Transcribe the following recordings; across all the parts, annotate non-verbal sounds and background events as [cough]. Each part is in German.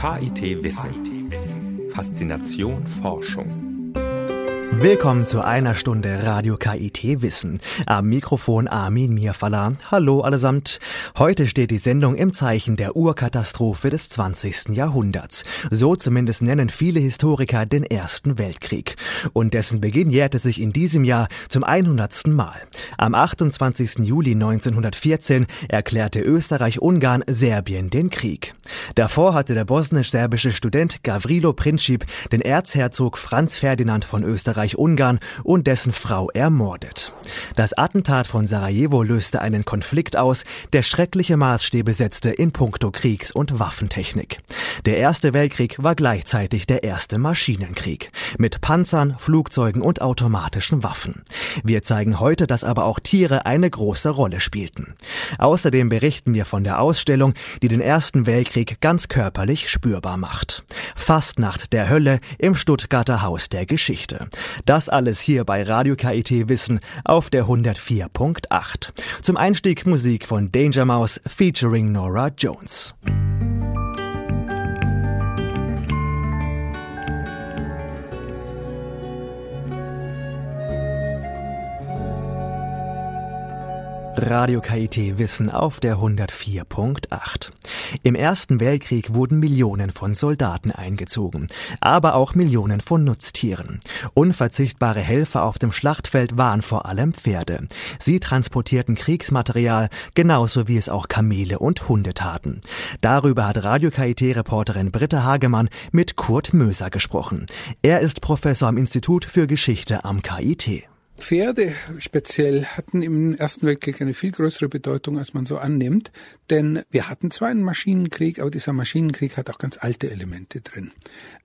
KIT Wissen. Faszination Forschung. Willkommen zu einer Stunde Radio KIT Wissen. Am Mikrofon Armin Mirfalla. Hallo allesamt. Heute steht die Sendung im Zeichen der Urkatastrophe des 20. Jahrhunderts. So zumindest nennen viele Historiker den Ersten Weltkrieg. Und dessen Beginn jährte sich in diesem Jahr zum 100. Mal. Am 28. Juli 1914 erklärte Österreich-Ungarn Serbien den Krieg. Davor hatte der bosnisch-serbische Student Gavrilo Princip den Erzherzog Franz Ferdinand von Österreich Österreich-Ungarn und dessen Frau ermordet. Das Attentat von Sarajevo löste einen Konflikt aus, der schreckliche Maßstäbe setzte in puncto Kriegs- und Waffentechnik. Der Erste Weltkrieg war gleichzeitig der erste Maschinenkrieg mit Panzern, Flugzeugen und automatischen Waffen. Wir zeigen heute, dass aber auch Tiere eine große Rolle spielten. Außerdem berichten wir von der Ausstellung, die den Ersten Weltkrieg ganz körperlich spürbar macht. Fastnacht der Hölle im Stuttgarter Haus der Geschichte. Das alles hier bei Radio KIT Wissen auf der 104.8. Zum Einstieg Musik von Danger Mouse featuring Nora Jones. Radio KIT Wissen auf der 104.8. Im Ersten Weltkrieg wurden Millionen von Soldaten eingezogen, aber auch Millionen von Nutztieren. Unverzichtbare Helfer auf dem Schlachtfeld waren vor allem Pferde. Sie transportierten Kriegsmaterial, genauso wie es auch Kamele und Hunde taten. Darüber hat Radio KIT-Reporterin Britta Hagemann mit Kurt Möser gesprochen. Er ist Professor am Institut für Geschichte am KIT. Pferde speziell hatten im Ersten Weltkrieg eine viel größere Bedeutung, als man so annimmt. Denn wir hatten zwar einen Maschinenkrieg, aber dieser Maschinenkrieg hat auch ganz alte Elemente drin.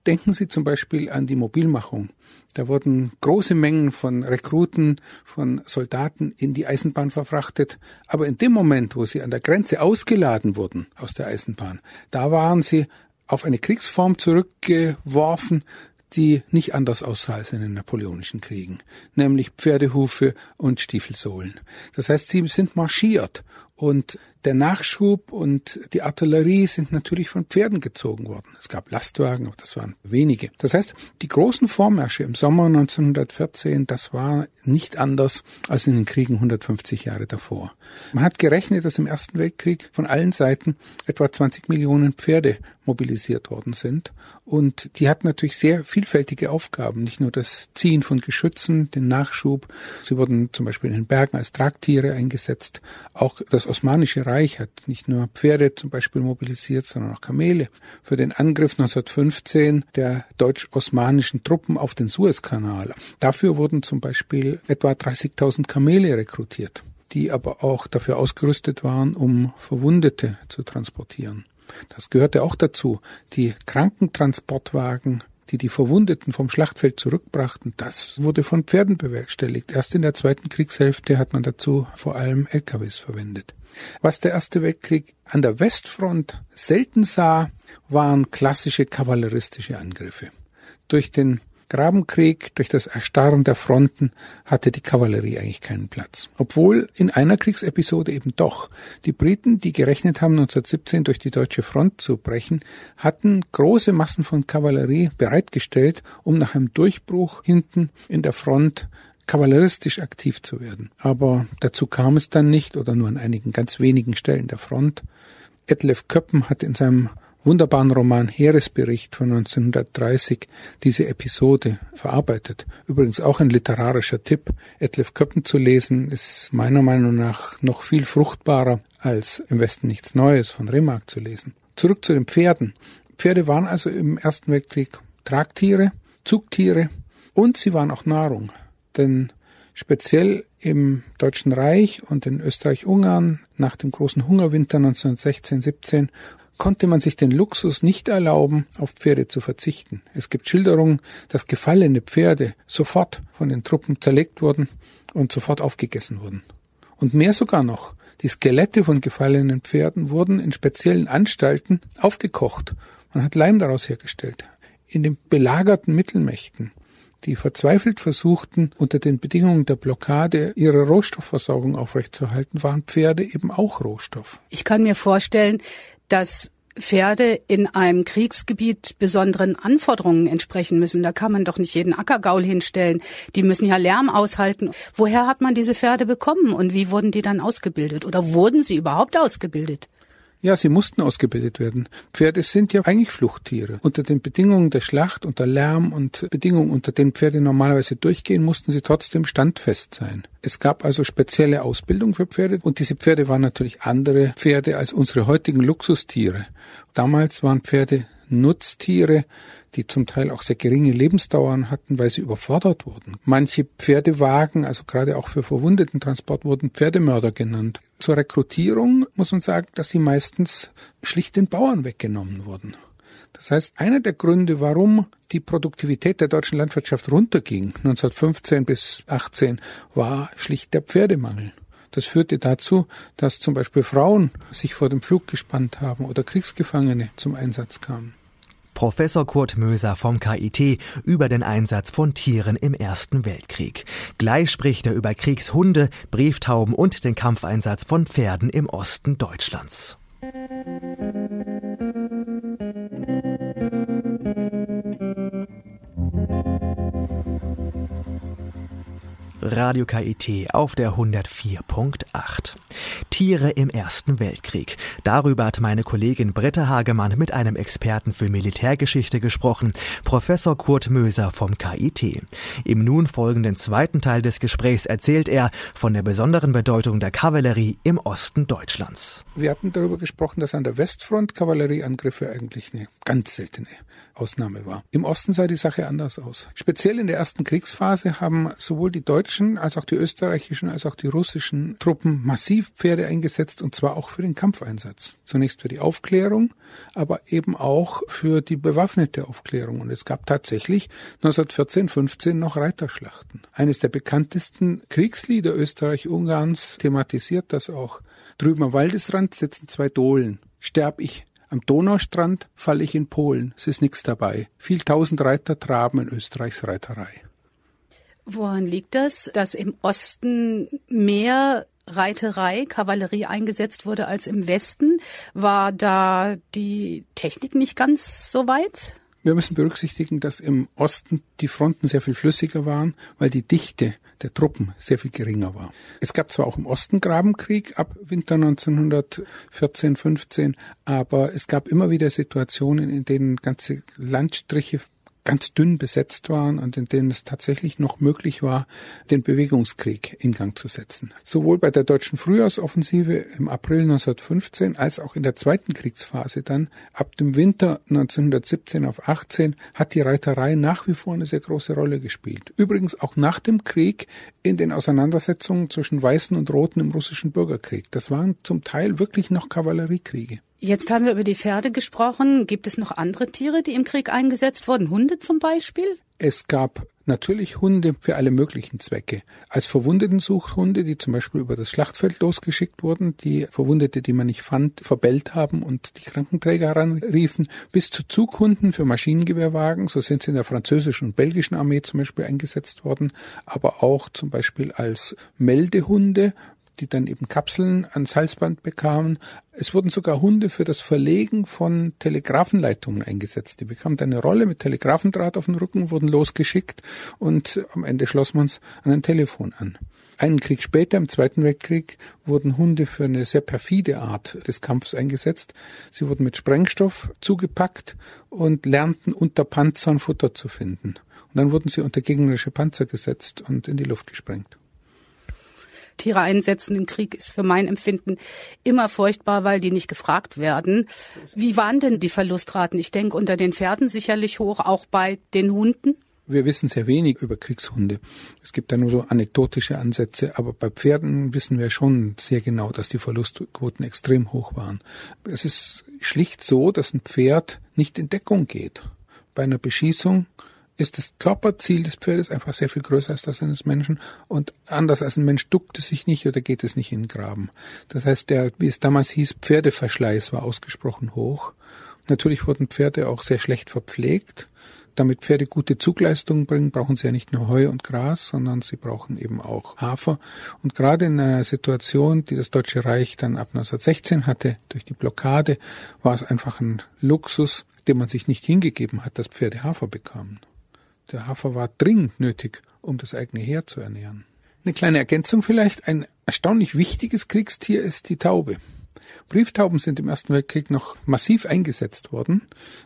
Denken Sie zum Beispiel an die Mobilmachung. Da wurden große Mengen von Rekruten, von Soldaten in die Eisenbahn verfrachtet. Aber in dem Moment, wo sie an der Grenze ausgeladen wurden aus der Eisenbahn, da waren sie auf eine Kriegsform zurückgeworfen, die nicht anders aussah als in den napoleonischen Kriegen, nämlich Pferdehufe und Stiefelsohlen. Das heißt, sie sind marschiert und der Nachschub und die Artillerie sind natürlich von Pferden gezogen worden. Es gab Lastwagen, aber das waren wenige. Das heißt, die großen Vormärsche im Sommer 1914, das war nicht anders als in den Kriegen 150 Jahre davor. Man hat gerechnet, dass im Ersten Weltkrieg von allen Seiten etwa 20 Millionen Pferde mobilisiert worden sind. Und die hatten natürlich sehr vielfältige Aufgaben, nicht nur das Ziehen von Geschützen, den Nachschub. Sie wurden zum Beispiel in den Bergen als Tragtiere eingesetzt. Auch das Osmanische Reich hat nicht nur Pferde zum Beispiel mobilisiert, sondern auch Kamele. Für den Angriff 1915 der deutsch-osmanischen Truppen auf den Suezkanal. Dafür wurden zum Beispiel etwa 30.000 Kamele rekrutiert, die aber auch dafür ausgerüstet waren, um Verwundete zu transportieren. Das gehörte auch dazu. Die Krankentransportwagen die die Verwundeten vom Schlachtfeld zurückbrachten, das wurde von Pferden bewerkstelligt. Erst in der zweiten Kriegshälfte hat man dazu vor allem LKWs verwendet. Was der Erste Weltkrieg an der Westfront selten sah, waren klassische kavalleristische Angriffe. Durch den Grabenkrieg, durch das Erstarren der Fronten hatte die Kavallerie eigentlich keinen Platz. Obwohl in einer Kriegsepisode eben doch. Die Briten, die gerechnet haben, 1917 durch die deutsche Front zu brechen, hatten große Massen von Kavallerie bereitgestellt, um nach einem Durchbruch hinten in der Front kavalleristisch aktiv zu werden. Aber dazu kam es dann nicht oder nur an einigen ganz wenigen Stellen der Front. Etlef Köppen hat in seinem wunderbaren Roman Heeresbericht von 1930 diese Episode verarbeitet. Übrigens auch ein literarischer Tipp. Etlef Köppen zu lesen ist meiner Meinung nach noch viel fruchtbarer als im Westen nichts Neues von Remark zu lesen. Zurück zu den Pferden. Pferde waren also im Ersten Weltkrieg Tragtiere, Zugtiere und sie waren auch Nahrung. Denn speziell im Deutschen Reich und in Österreich-Ungarn nach dem großen Hungerwinter 1916-17 konnte man sich den Luxus nicht erlauben, auf Pferde zu verzichten. Es gibt Schilderungen, dass gefallene Pferde sofort von den Truppen zerlegt wurden und sofort aufgegessen wurden. Und mehr sogar noch, die Skelette von gefallenen Pferden wurden in speziellen Anstalten aufgekocht. Man hat Leim daraus hergestellt. In den belagerten Mittelmächten, die verzweifelt versuchten, unter den Bedingungen der Blockade ihre Rohstoffversorgung aufrechtzuerhalten, waren Pferde eben auch Rohstoff. Ich kann mir vorstellen, dass Pferde in einem Kriegsgebiet besonderen Anforderungen entsprechen müssen. Da kann man doch nicht jeden Ackergaul hinstellen. Die müssen ja Lärm aushalten. Woher hat man diese Pferde bekommen und wie wurden die dann ausgebildet? Oder wurden sie überhaupt ausgebildet? Ja, sie mussten ausgebildet werden. Pferde sind ja eigentlich Fluchttiere. Unter den Bedingungen der Schlacht, unter Lärm und Bedingungen, unter denen Pferde normalerweise durchgehen, mussten sie trotzdem standfest sein. Es gab also spezielle Ausbildung für Pferde und diese Pferde waren natürlich andere Pferde als unsere heutigen Luxustiere. Damals waren Pferde Nutztiere, die zum Teil auch sehr geringe Lebensdauern hatten, weil sie überfordert wurden. Manche Pferdewagen, also gerade auch für Verwundetentransport, wurden Pferdemörder genannt. Zur Rekrutierung muss man sagen, dass sie meistens schlicht den Bauern weggenommen wurden. Das heißt, einer der Gründe, warum die Produktivität der deutschen Landwirtschaft runterging, 1915 bis 18, war schlicht der Pferdemangel. Das führte dazu, dass zum Beispiel Frauen sich vor dem Flug gespannt haben oder Kriegsgefangene zum Einsatz kamen. Professor Kurt Möser vom KIT über den Einsatz von Tieren im Ersten Weltkrieg. Gleich spricht er über Kriegshunde, Brieftauben und den Kampfeinsatz von Pferden im Osten Deutschlands. Radio KIT auf der 104.8. Tiere im Ersten Weltkrieg. Darüber hat meine Kollegin Britta Hagemann mit einem Experten für Militärgeschichte gesprochen, Professor Kurt Möser vom KIT. Im nun folgenden zweiten Teil des Gesprächs erzählt er von der besonderen Bedeutung der Kavallerie im Osten Deutschlands. Wir hatten darüber gesprochen, dass an der Westfront Kavallerieangriffe eigentlich eine ganz seltene Ausnahme war. Im Osten sah die Sache anders aus. Speziell in der ersten Kriegsphase haben sowohl die deutschen als auch die österreichischen als auch die russischen Truppen massiv Pferde eingesetzt und zwar auch für den Kampfeinsatz. Zunächst für die Aufklärung, aber eben auch für die bewaffnete Aufklärung. Und es gab tatsächlich 1914, 15 noch Reiterschlachten. Eines der bekanntesten Kriegslieder Österreich-Ungarns thematisiert das auch. Drüben am Waldesrand sitzen zwei Dohlen. Sterb ich, am Donaustrand fall ich in Polen, es ist nichts dabei. Viel tausend Reiter traben in Österreichs Reiterei. Woran liegt das, dass im Osten mehr Reiterei, Kavallerie eingesetzt wurde als im Westen? War da die Technik nicht ganz so weit? Wir müssen berücksichtigen, dass im Osten die Fronten sehr viel flüssiger waren, weil die Dichte der Truppen sehr viel geringer war. Es gab zwar auch im Osten Grabenkrieg ab Winter 1914, 15, aber es gab immer wieder Situationen, in denen ganze Landstriche ganz dünn besetzt waren und in denen es tatsächlich noch möglich war, den Bewegungskrieg in Gang zu setzen. Sowohl bei der deutschen Frühjahrsoffensive im April 1915 als auch in der zweiten Kriegsphase dann ab dem Winter 1917 auf 18 hat die Reiterei nach wie vor eine sehr große Rolle gespielt. Übrigens auch nach dem Krieg in den Auseinandersetzungen zwischen Weißen und Roten im russischen Bürgerkrieg. Das waren zum Teil wirklich noch Kavalleriekriege. Jetzt haben wir über die Pferde gesprochen. Gibt es noch andere Tiere, die im Krieg eingesetzt wurden? Hunde zum Beispiel? Es gab natürlich Hunde für alle möglichen Zwecke. Als Verwundetensuchhunde, die zum Beispiel über das Schlachtfeld losgeschickt wurden, die Verwundete, die man nicht fand, verbellt haben und die Krankenträger heranriefen, bis zu Zughunden für Maschinengewehrwagen. So sind sie in der französischen und belgischen Armee zum Beispiel eingesetzt worden, aber auch zum Beispiel als Meldehunde die dann eben Kapseln ans Halsband bekamen. Es wurden sogar Hunde für das Verlegen von Telegrafenleitungen eingesetzt. Die bekamen eine Rolle mit Telegrafendraht auf dem Rücken, wurden losgeschickt und am Ende schloss man es an ein Telefon an. Einen Krieg später, im Zweiten Weltkrieg, wurden Hunde für eine sehr perfide Art des Kampfs eingesetzt. Sie wurden mit Sprengstoff zugepackt und lernten unter Panzern Futter zu finden. Und dann wurden sie unter gegnerische Panzer gesetzt und in die Luft gesprengt. Tiere einsetzen im Krieg ist für mein Empfinden immer furchtbar, weil die nicht gefragt werden. Wie waren denn die Verlustraten? Ich denke unter den Pferden sicherlich hoch, auch bei den Hunden. Wir wissen sehr wenig über Kriegshunde. Es gibt da nur so anekdotische Ansätze, aber bei Pferden wissen wir schon sehr genau, dass die Verlustquoten extrem hoch waren. Es ist schlicht so, dass ein Pferd nicht in Deckung geht. Bei einer Beschießung ist das Körperziel des Pferdes einfach sehr viel größer als das eines Menschen und anders als ein Mensch duckt es sich nicht oder geht es nicht in den Graben. Das heißt, der, wie es damals hieß, Pferdeverschleiß war ausgesprochen hoch. Natürlich wurden Pferde auch sehr schlecht verpflegt. Damit Pferde gute Zugleistungen bringen, brauchen sie ja nicht nur Heu und Gras, sondern sie brauchen eben auch Hafer. Und gerade in einer Situation, die das Deutsche Reich dann ab 1916 hatte, durch die Blockade, war es einfach ein Luxus, dem man sich nicht hingegeben hat, dass Pferde Hafer bekamen. Der Hafer war dringend nötig, um das eigene Heer zu ernähren. Eine kleine Ergänzung vielleicht. Ein erstaunlich wichtiges Kriegstier ist die Taube. Brieftauben sind im Ersten Weltkrieg noch massiv eingesetzt worden.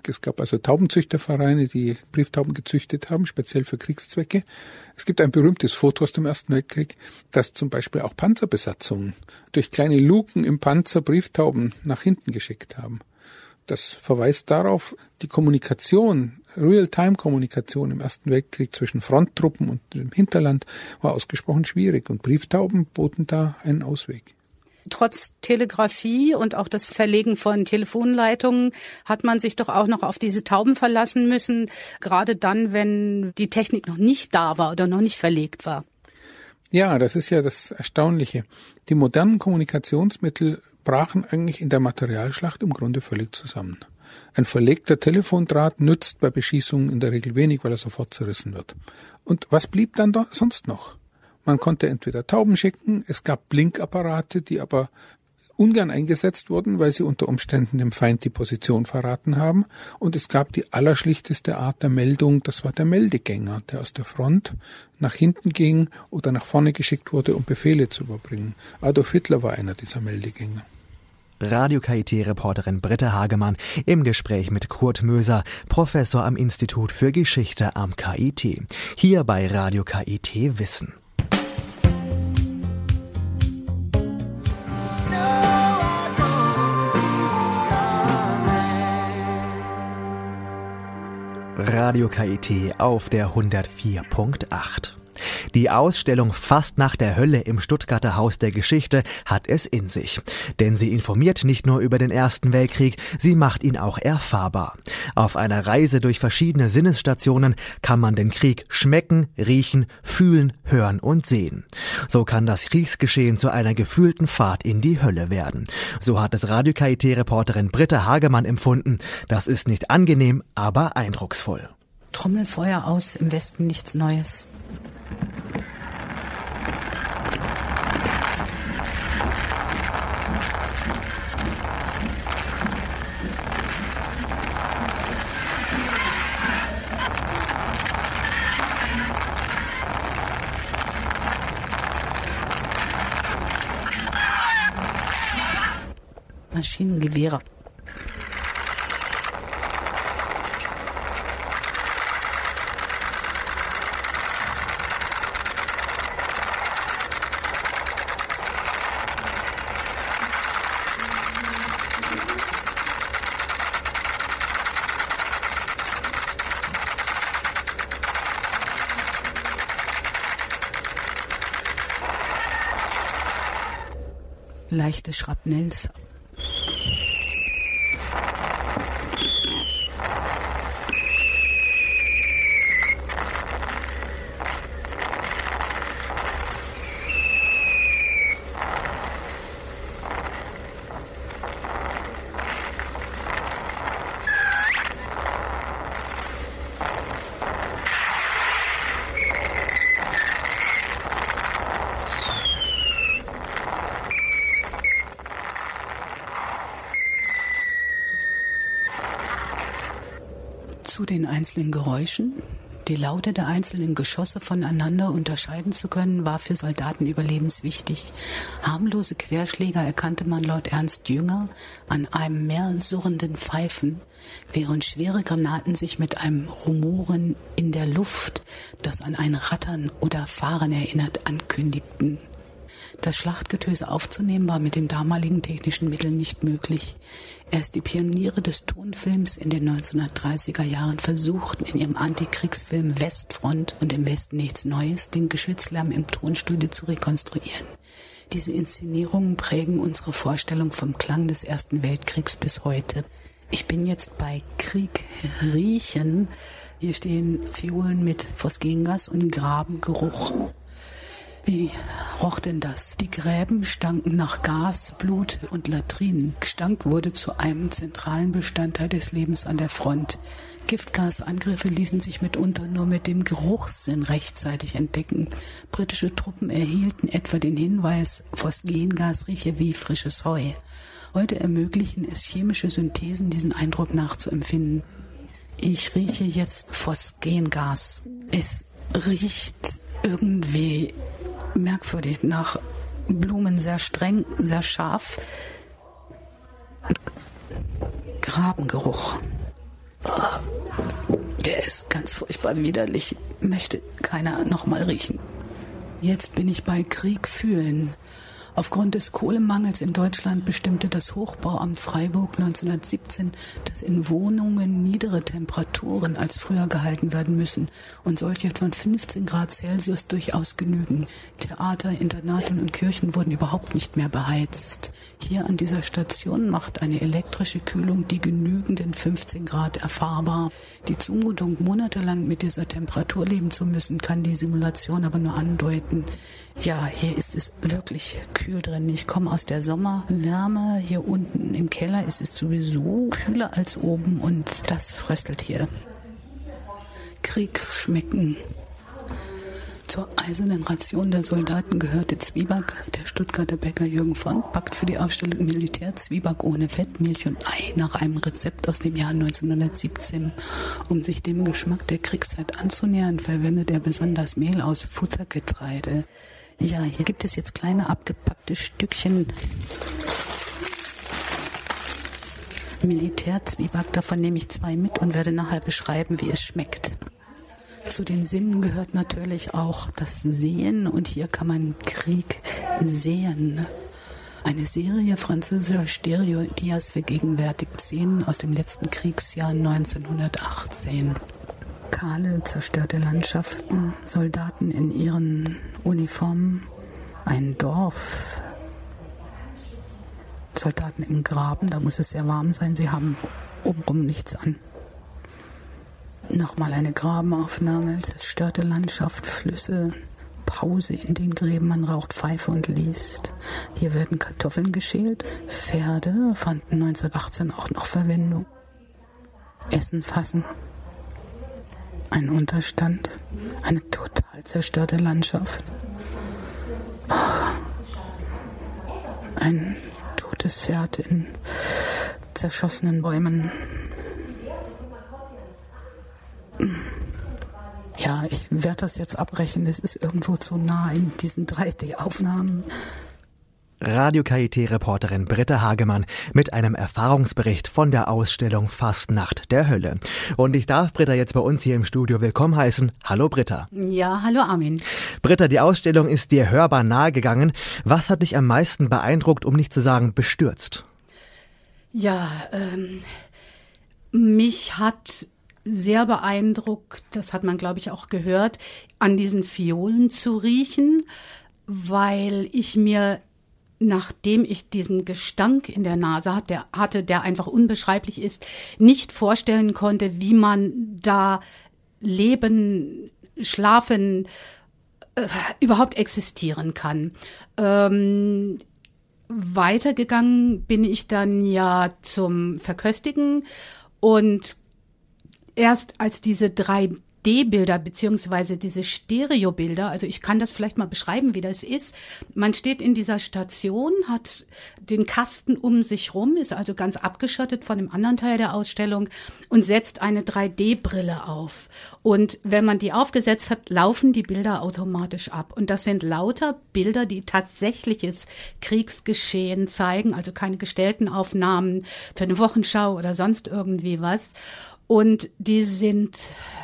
Es gab also Taubenzüchtervereine, die Brieftauben gezüchtet haben, speziell für Kriegszwecke. Es gibt ein berühmtes Foto aus dem Ersten Weltkrieg, dass zum Beispiel auch Panzerbesatzungen durch kleine Luken im Panzer Brieftauben nach hinten geschickt haben. Das verweist darauf, die Kommunikation, Real-Time-Kommunikation im Ersten Weltkrieg zwischen Fronttruppen und dem Hinterland war ausgesprochen schwierig und Brieftauben boten da einen Ausweg. Trotz Telegrafie und auch das Verlegen von Telefonleitungen hat man sich doch auch noch auf diese Tauben verlassen müssen, gerade dann, wenn die Technik noch nicht da war oder noch nicht verlegt war. Ja, das ist ja das Erstaunliche. Die modernen Kommunikationsmittel brachen eigentlich in der Materialschlacht im Grunde völlig zusammen. Ein verlegter Telefondraht nützt bei Beschießungen in der Regel wenig, weil er sofort zerrissen wird. Und was blieb dann sonst noch? Man konnte entweder Tauben schicken, es gab Blinkapparate, die aber ungern eingesetzt wurden, weil sie unter Umständen dem Feind die Position verraten haben. Und es gab die allerschlichteste Art der Meldung, das war der Meldegänger, der aus der Front nach hinten ging oder nach vorne geschickt wurde, um Befehle zu überbringen. Adolf Hitler war einer dieser Meldegänger. Radio KIT-Reporterin Britta Hagemann im Gespräch mit Kurt Möser, Professor am Institut für Geschichte am KIT. Hier bei Radio KIT Wissen. Radio KIT auf der 104.8. Die Ausstellung Fast nach der Hölle im Stuttgarter Haus der Geschichte hat es in sich. Denn sie informiert nicht nur über den Ersten Weltkrieg, sie macht ihn auch erfahrbar. Auf einer Reise durch verschiedene Sinnesstationen kann man den Krieg schmecken, riechen, fühlen, hören und sehen. So kann das Kriegsgeschehen zu einer gefühlten Fahrt in die Hölle werden. So hat es Radio KIT-Reporterin Britta Hagemann empfunden. Das ist nicht angenehm, aber eindrucksvoll. Trommelfeuer aus, im Westen nichts Neues. Maschinengewehre. Leichte Schrapnells zu den einzelnen Geräuschen. Die Laute der einzelnen Geschosse voneinander unterscheiden zu können, war für Soldaten überlebenswichtig. Harmlose Querschläger erkannte man laut Ernst Jünger an einem mehr surrenden Pfeifen, während schwere Granaten sich mit einem Rumoren in der Luft, das an ein Rattern oder Fahren erinnert, ankündigten. Das Schlachtgetöse aufzunehmen war mit den damaligen technischen Mitteln nicht möglich. Erst die Pioniere des Tonfilms in den 1930er Jahren versuchten in ihrem Antikriegsfilm Westfront und im Westen nichts Neues den Geschützlärm im Tonstudio zu rekonstruieren. Diese Inszenierungen prägen unsere Vorstellung vom Klang des Ersten Weltkriegs bis heute. Ich bin jetzt bei Krieg riechen. Hier stehen Fiolen mit Phosgengas und Grabengeruch. Wie roch denn das? Die Gräben stanken nach Gas, Blut und Latrinen. Gestank wurde zu einem zentralen Bestandteil des Lebens an der Front. Giftgasangriffe ließen sich mitunter nur mit dem Geruchssinn rechtzeitig entdecken. Britische Truppen erhielten etwa den Hinweis, Phosgengas rieche wie frisches Heu. Heute ermöglichen es chemische Synthesen, diesen Eindruck nachzuempfinden. Ich rieche jetzt Phosgengas. Es riecht irgendwie merkwürdig nach Blumen, sehr streng, sehr scharf. Grabengeruch. Der ist ganz furchtbar widerlich. Möchte keiner nochmal riechen. Jetzt bin ich bei Krieg fühlen. Aufgrund des Kohlemangels in Deutschland bestimmte das Hochbauamt Freiburg 1917, dass in Wohnungen niedere Temperaturen als früher gehalten werden müssen und solche von 15 Grad Celsius durchaus genügen. Theater, Internate und Kirchen wurden überhaupt nicht mehr beheizt. Hier an dieser Station macht eine elektrische Kühlung die genügenden 15 Grad erfahrbar. Die Zumutung, monatelang mit dieser Temperatur leben zu müssen, kann die Simulation aber nur andeuten. Ja, hier ist es wirklich kühl drin. Ich komme aus der Sommerwärme. Hier unten im Keller ist es sowieso kühler als oben und das fröstelt hier. Krieg schmecken. Zur eisernen Ration der Soldaten gehörte Zwieback. Der Stuttgarter Bäcker Jürgen von backt für die Ausstellung Militär Zwieback ohne Fett, Milch und Ei nach einem Rezept aus dem Jahr 1917. Um sich dem Geschmack der Kriegszeit anzunähern, verwendet er besonders Mehl aus Futtergetreide. Ja, hier gibt es jetzt kleine abgepackte Stückchen Militärzwieback. Davon nehme ich zwei mit und werde nachher beschreiben, wie es schmeckt. Zu den Sinnen gehört natürlich auch das Sehen und hier kann man Krieg sehen. Eine Serie französischer Stereo-Dias vergegenwärtigt Szenen aus dem letzten Kriegsjahr 1918 kahle, zerstörte Landschaften, Soldaten in ihren Uniformen, ein Dorf, Soldaten im Graben, da muss es sehr warm sein, sie haben obenrum nichts an. Nochmal eine Grabenaufnahme, zerstörte Landschaft, Flüsse, Pause in den Gräben, man raucht Pfeife und liest. Hier werden Kartoffeln geschält, Pferde fanden 1918 auch noch Verwendung. Essen fassen, ein Unterstand, eine total zerstörte Landschaft. Ein totes Pferd in zerschossenen Bäumen. Ja, ich werde das jetzt abbrechen. Es ist irgendwo zu nah in diesen 3D-Aufnahmen. Radio KIT-Reporterin Britta Hagemann mit einem Erfahrungsbericht von der Ausstellung Fastnacht der Hölle. Und ich darf Britta jetzt bei uns hier im Studio willkommen heißen. Hallo Britta. Ja, hallo Armin. Britta, die Ausstellung ist dir hörbar nahegegangen. Was hat dich am meisten beeindruckt, um nicht zu sagen bestürzt? Ja, ähm, mich hat sehr beeindruckt, das hat man glaube ich auch gehört, an diesen Fiolen zu riechen, weil ich mir nachdem ich diesen Gestank in der Nase hatte, der einfach unbeschreiblich ist, nicht vorstellen konnte, wie man da leben, schlafen, äh, überhaupt existieren kann. Ähm, weitergegangen bin ich dann ja zum Verköstigen und erst als diese drei D-Bilder beziehungsweise diese Stereobilder, also ich kann das vielleicht mal beschreiben, wie das ist. Man steht in dieser Station, hat den Kasten um sich rum, ist also ganz abgeschottet von dem anderen Teil der Ausstellung und setzt eine 3D-Brille auf. Und wenn man die aufgesetzt hat, laufen die Bilder automatisch ab. Und das sind lauter Bilder, die tatsächliches Kriegsgeschehen zeigen, also keine gestellten Aufnahmen für eine Wochenschau oder sonst irgendwie was. Und die sind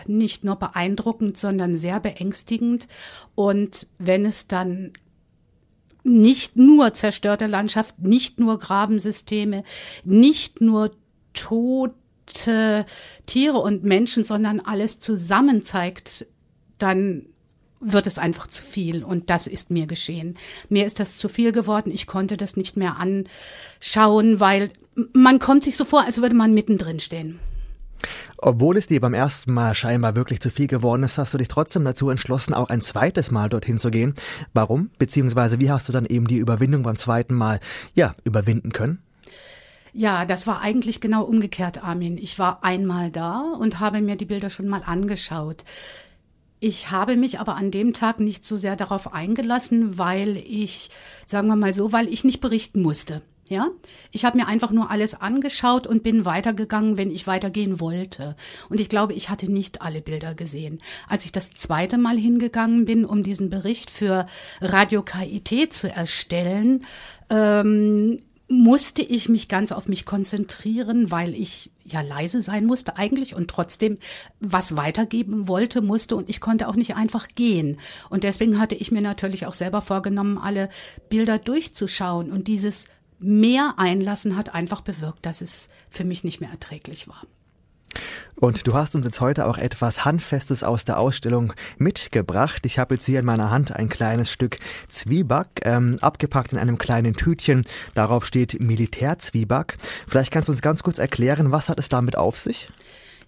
nicht nur beeindruckend, sondern sehr beängstigend. Und wenn es dann nicht nur zerstörte Landschaft, nicht nur Grabensysteme, nicht nur tote Tiere und Menschen, sondern alles zusammen zeigt, dann wird es einfach zu viel. Und das ist mir geschehen. Mir ist das zu viel geworden. Ich konnte das nicht mehr anschauen, weil man kommt sich so vor, als würde man mittendrin stehen. Obwohl es dir beim ersten Mal scheinbar wirklich zu viel geworden ist, hast du dich trotzdem dazu entschlossen, auch ein zweites Mal dorthin zu gehen. Warum? Beziehungsweise wie hast du dann eben die Überwindung beim zweiten Mal, ja, überwinden können? Ja, das war eigentlich genau umgekehrt, Armin. Ich war einmal da und habe mir die Bilder schon mal angeschaut. Ich habe mich aber an dem Tag nicht so sehr darauf eingelassen, weil ich, sagen wir mal so, weil ich nicht berichten musste. Ja, ich habe mir einfach nur alles angeschaut und bin weitergegangen, wenn ich weitergehen wollte. Und ich glaube, ich hatte nicht alle Bilder gesehen. Als ich das zweite Mal hingegangen bin, um diesen Bericht für Radio KIT zu erstellen, ähm, musste ich mich ganz auf mich konzentrieren, weil ich ja leise sein musste eigentlich und trotzdem was weitergeben wollte, musste und ich konnte auch nicht einfach gehen. Und deswegen hatte ich mir natürlich auch selber vorgenommen, alle Bilder durchzuschauen und dieses mehr einlassen hat einfach bewirkt, dass es für mich nicht mehr erträglich war. Und du hast uns jetzt heute auch etwas Handfestes aus der Ausstellung mitgebracht. Ich habe jetzt hier in meiner Hand ein kleines Stück Zwieback, ähm, abgepackt in einem kleinen Tütchen. Darauf steht Militärzwieback. Vielleicht kannst du uns ganz kurz erklären, was hat es damit auf sich?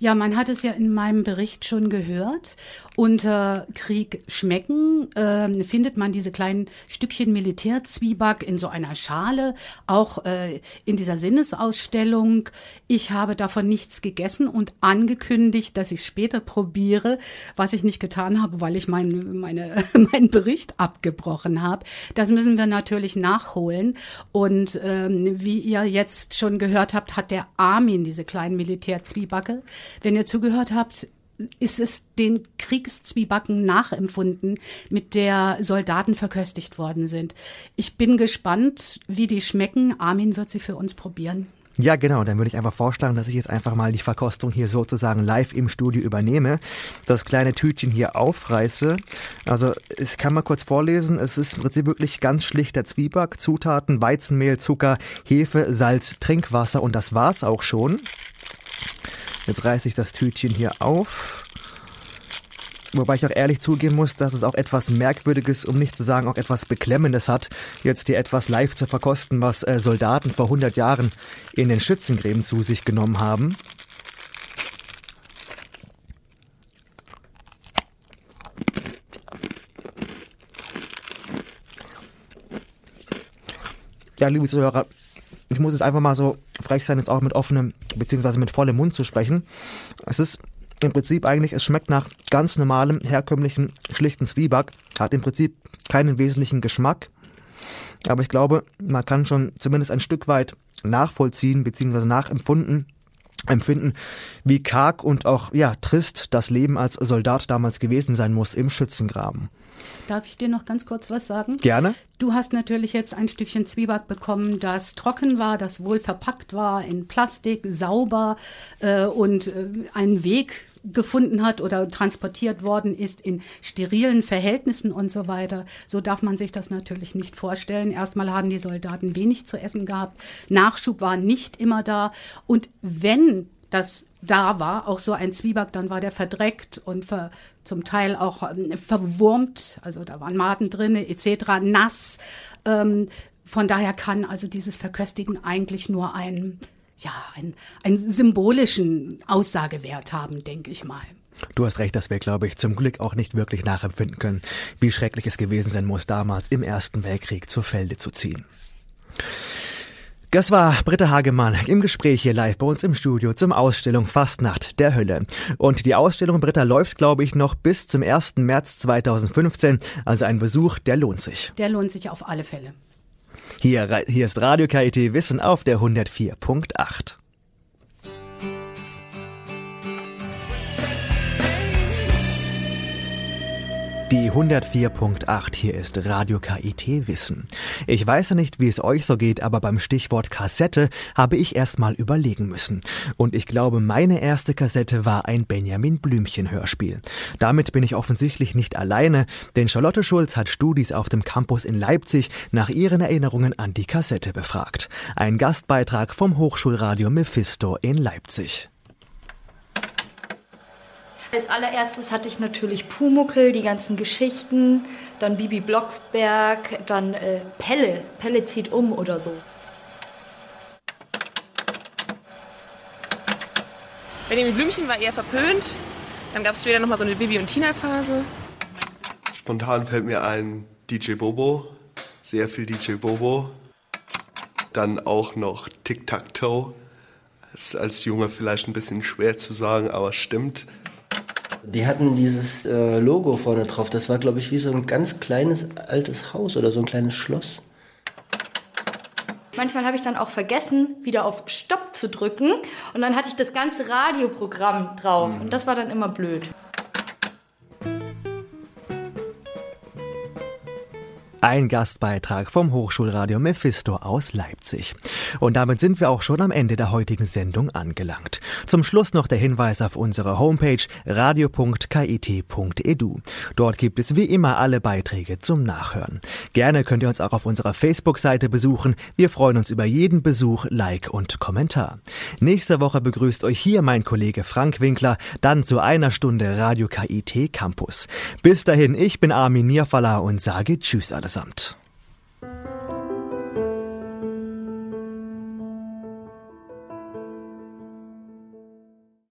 Ja, man hat es ja in meinem Bericht schon gehört. Unter Krieg schmecken äh, findet man diese kleinen Stückchen Militärzwieback in so einer Schale, auch äh, in dieser Sinnesausstellung. Ich habe davon nichts gegessen und angekündigt, dass ich später probiere, was ich nicht getan habe, weil ich mein, meine, [laughs] meinen Bericht abgebrochen habe. Das müssen wir natürlich nachholen. Und ähm, wie ihr jetzt schon gehört habt, hat der Armin diese kleinen Militärzwiebacke wenn ihr zugehört habt, ist es den Kriegszwiebacken nachempfunden, mit der Soldaten verköstigt worden sind. Ich bin gespannt, wie die schmecken. Armin wird sie für uns probieren. Ja, genau. Dann würde ich einfach vorschlagen, dass ich jetzt einfach mal die Verkostung hier sozusagen live im Studio übernehme. Das kleine Tütchen hier aufreiße. Also, ich kann mal kurz vorlesen. Es ist im Prinzip wirklich ganz schlichter Zwieback. Zutaten, Weizenmehl, Zucker, Hefe, Salz, Trinkwasser und das war's auch schon. Jetzt reiße ich das Tütchen hier auf. Wobei ich auch ehrlich zugeben muss, dass es auch etwas Merkwürdiges, um nicht zu sagen auch etwas Beklemmendes hat, jetzt hier etwas live zu verkosten, was äh, Soldaten vor 100 Jahren in den Schützengräben zu sich genommen haben. Ja, liebe Zuhörer, ich muss jetzt einfach mal so frech sein, jetzt auch mit offenem, beziehungsweise mit vollem Mund zu sprechen. Es ist im Prinzip eigentlich, es schmeckt nach ganz normalem, herkömmlichen, schlichten Zwieback, hat im Prinzip keinen wesentlichen Geschmack. Aber ich glaube, man kann schon zumindest ein Stück weit nachvollziehen, beziehungsweise nachempfunden, empfinden, wie karg und auch, ja, trist das Leben als Soldat damals gewesen sein muss im Schützengraben. Darf ich dir noch ganz kurz was sagen? Gerne. Du hast natürlich jetzt ein Stückchen Zwieback bekommen, das trocken war, das wohl verpackt war in Plastik, sauber äh, und äh, einen Weg gefunden hat oder transportiert worden ist in sterilen Verhältnissen und so weiter. So darf man sich das natürlich nicht vorstellen. Erstmal haben die Soldaten wenig zu essen gehabt. Nachschub war nicht immer da. Und wenn das da war, auch so ein Zwieback, dann war der verdreckt und ver, zum Teil auch ähm, verwurmt, also da waren Maden drin, etc., nass. Ähm, von daher kann also dieses Verköstigen eigentlich nur ein, ja, ein, einen symbolischen Aussagewert haben, denke ich mal. Du hast recht, dass wir, glaube ich, zum Glück auch nicht wirklich nachempfinden können, wie schrecklich es gewesen sein muss, damals im Ersten Weltkrieg zu Felde zu ziehen. Das war Britta Hagemann im Gespräch hier live bei uns im Studio zum Ausstellung Fastnacht der Hölle. Und die Ausstellung Britta läuft, glaube ich, noch bis zum 1. März 2015. Also ein Besuch, der lohnt sich. Der lohnt sich auf alle Fälle. Hier, hier ist Radio KIT Wissen auf der 104.8. Die 104.8 hier ist Radio KIT Wissen. Ich weiß ja nicht, wie es euch so geht, aber beim Stichwort Kassette habe ich erst mal überlegen müssen. Und ich glaube, meine erste Kassette war ein Benjamin Blümchen Hörspiel. Damit bin ich offensichtlich nicht alleine, denn Charlotte Schulz hat Studis auf dem Campus in Leipzig nach ihren Erinnerungen an die Kassette befragt. Ein Gastbeitrag vom Hochschulradio Mephisto in Leipzig. Als allererstes hatte ich natürlich Pumuckel, die ganzen Geschichten, dann Bibi Blocksberg, dann äh, Pelle, Pelle zieht um oder so. Benjamin Blümchen war eher verpönt. Dann gab es später nochmal so eine Bibi- und Tina-Phase. Spontan fällt mir ein DJ Bobo. Sehr viel DJ Bobo. Dann auch noch Tic-Tac-Toe. Ist als Junge vielleicht ein bisschen schwer zu sagen, aber stimmt. Die hatten dieses äh, Logo vorne drauf. Das war, glaube ich, wie so ein ganz kleines altes Haus oder so ein kleines Schloss. Manchmal habe ich dann auch vergessen, wieder auf Stopp zu drücken. Und dann hatte ich das ganze Radioprogramm drauf. Und das war dann immer blöd. Ein Gastbeitrag vom Hochschulradio Mephisto aus Leipzig. Und damit sind wir auch schon am Ende der heutigen Sendung angelangt. Zum Schluss noch der Hinweis auf unsere Homepage radio.kit.edu. Dort gibt es wie immer alle Beiträge zum Nachhören. Gerne könnt ihr uns auch auf unserer Facebook-Seite besuchen. Wir freuen uns über jeden Besuch, Like und Kommentar. Nächste Woche begrüßt euch hier mein Kollege Frank Winkler, dann zu einer Stunde Radio KIT Campus. Bis dahin, ich bin Armin Nierfaller und sage Tschüss allesamt.